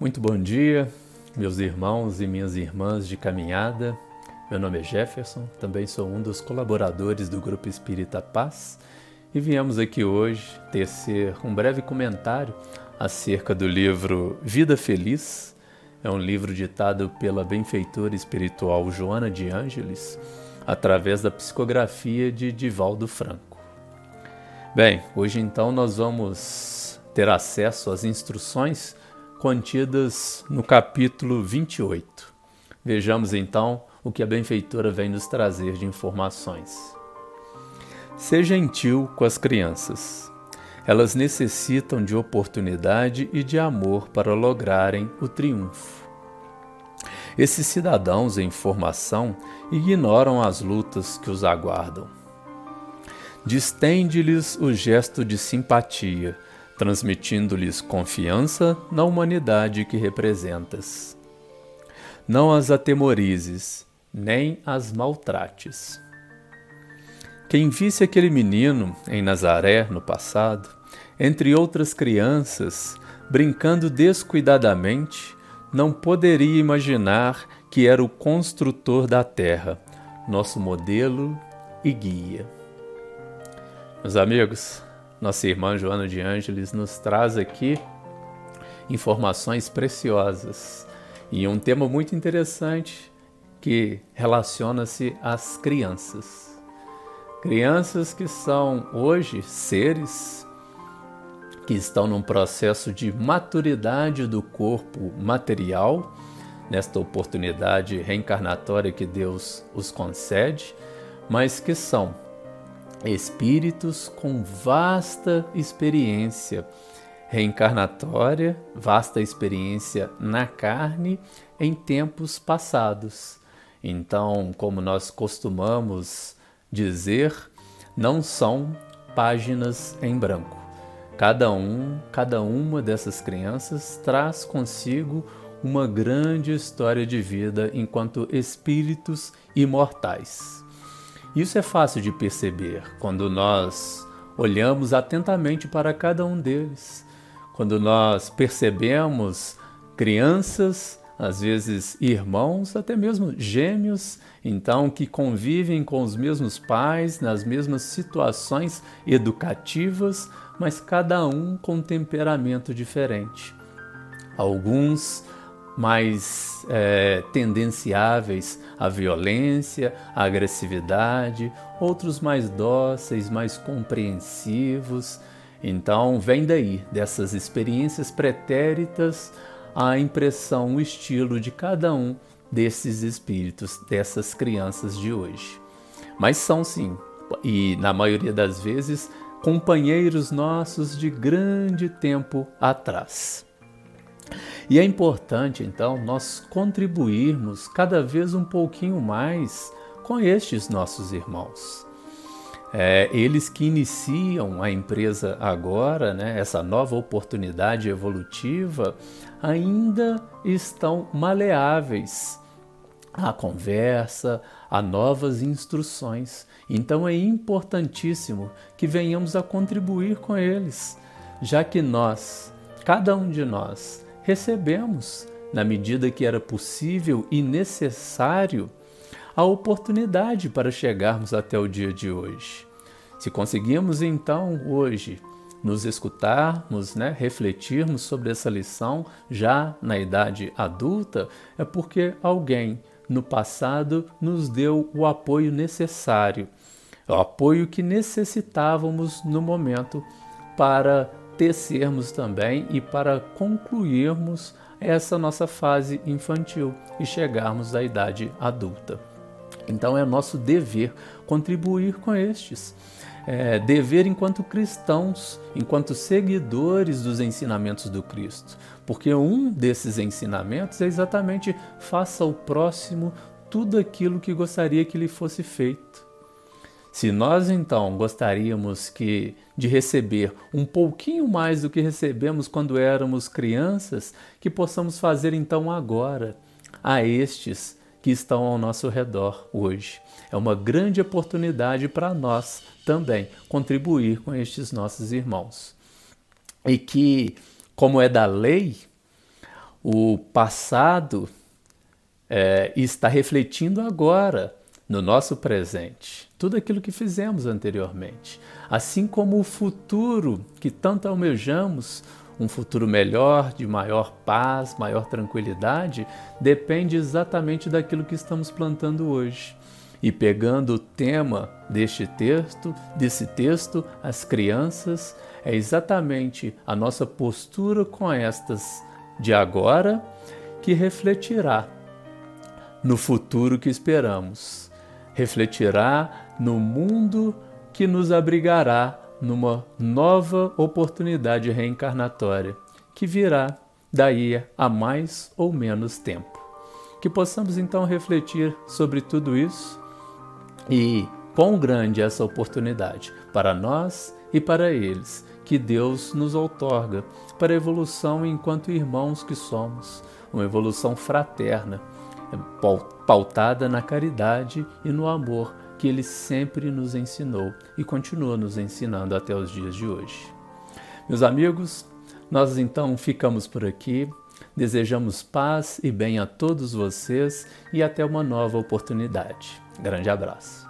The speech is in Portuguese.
Muito bom dia, meus irmãos e minhas irmãs de caminhada. Meu nome é Jefferson, também sou um dos colaboradores do Grupo Espírita Paz e viemos aqui hoje tecer um breve comentário acerca do livro Vida Feliz. É um livro ditado pela benfeitora espiritual Joana de Ângeles, através da psicografia de Divaldo Franco. Bem, hoje então nós vamos ter acesso às instruções contidas no capítulo 28. Vejamos então o que a benfeitora vem nos trazer de informações. Seja gentil com as crianças. Elas necessitam de oportunidade e de amor para lograrem o triunfo. Esses cidadãos em formação ignoram as lutas que os aguardam. Distende-lhes o gesto de simpatia transmitindo-lhes confiança na humanidade que representas. Não as atemorizes, nem as maltrates. Quem visse aquele menino em Nazaré no passado, entre outras crianças, brincando descuidadamente, não poderia imaginar que era o construtor da terra, nosso modelo e guia. Meus amigos, nossa irmã Joana de Ângeles nos traz aqui informações preciosas e um tema muito interessante que relaciona-se às crianças. Crianças que são hoje seres que estão num processo de maturidade do corpo material, nesta oportunidade reencarnatória que Deus os concede, mas que são espíritos com vasta experiência reencarnatória, vasta experiência na carne em tempos passados. Então, como nós costumamos dizer, não são páginas em branco. Cada um, cada uma dessas crianças traz consigo uma grande história de vida enquanto espíritos imortais. Isso é fácil de perceber quando nós olhamos atentamente para cada um deles, quando nós percebemos crianças, às vezes irmãos, até mesmo gêmeos, então que convivem com os mesmos pais nas mesmas situações educativas, mas cada um com temperamento diferente. Alguns mais é, tendenciáveis à violência, à agressividade, outros mais dóceis, mais compreensivos. Então, vem daí, dessas experiências pretéritas, a impressão, o estilo de cada um desses espíritos, dessas crianças de hoje. Mas são sim, e na maioria das vezes, companheiros nossos de grande tempo atrás. E é importante, então, nós contribuirmos cada vez um pouquinho mais com estes nossos irmãos. É, eles que iniciam a empresa agora, né, essa nova oportunidade evolutiva, ainda estão maleáveis à conversa, a novas instruções. Então é importantíssimo que venhamos a contribuir com eles, já que nós, cada um de nós, recebemos, na medida que era possível e necessário, a oportunidade para chegarmos até o dia de hoje. Se conseguimos então hoje nos escutarmos, né, refletirmos sobre essa lição já na idade adulta, é porque alguém no passado nos deu o apoio necessário, o apoio que necessitávamos no momento para tecermos também e para concluirmos essa nossa fase infantil e chegarmos à idade adulta. Então é nosso dever contribuir com estes. É, dever enquanto cristãos, enquanto seguidores dos ensinamentos do Cristo. Porque um desses ensinamentos é exatamente faça ao próximo tudo aquilo que gostaria que lhe fosse feito. Se nós então gostaríamos que de receber um pouquinho mais do que recebemos quando éramos crianças, que possamos fazer então agora a estes que estão ao nosso redor hoje. É uma grande oportunidade para nós também contribuir com estes nossos irmãos. E que, como é da lei, o passado é, está refletindo agora no nosso presente tudo aquilo que fizemos anteriormente, assim como o futuro que tanto almejamos, um futuro melhor, de maior paz, maior tranquilidade, depende exatamente daquilo que estamos plantando hoje. E pegando o tema deste texto, desse texto, as crianças, é exatamente a nossa postura com estas de agora que refletirá no futuro que esperamos. Refletirá no mundo que nos abrigará numa nova oportunidade reencarnatória que virá daí a mais ou menos tempo. Que possamos então refletir sobre tudo isso e quão grande é essa oportunidade para nós e para eles que Deus nos outorga para a evolução enquanto irmãos que somos, uma evolução fraterna, pautada na caridade e no amor que ele sempre nos ensinou e continua nos ensinando até os dias de hoje. Meus amigos, nós então ficamos por aqui. Desejamos paz e bem a todos vocês e até uma nova oportunidade. Grande abraço.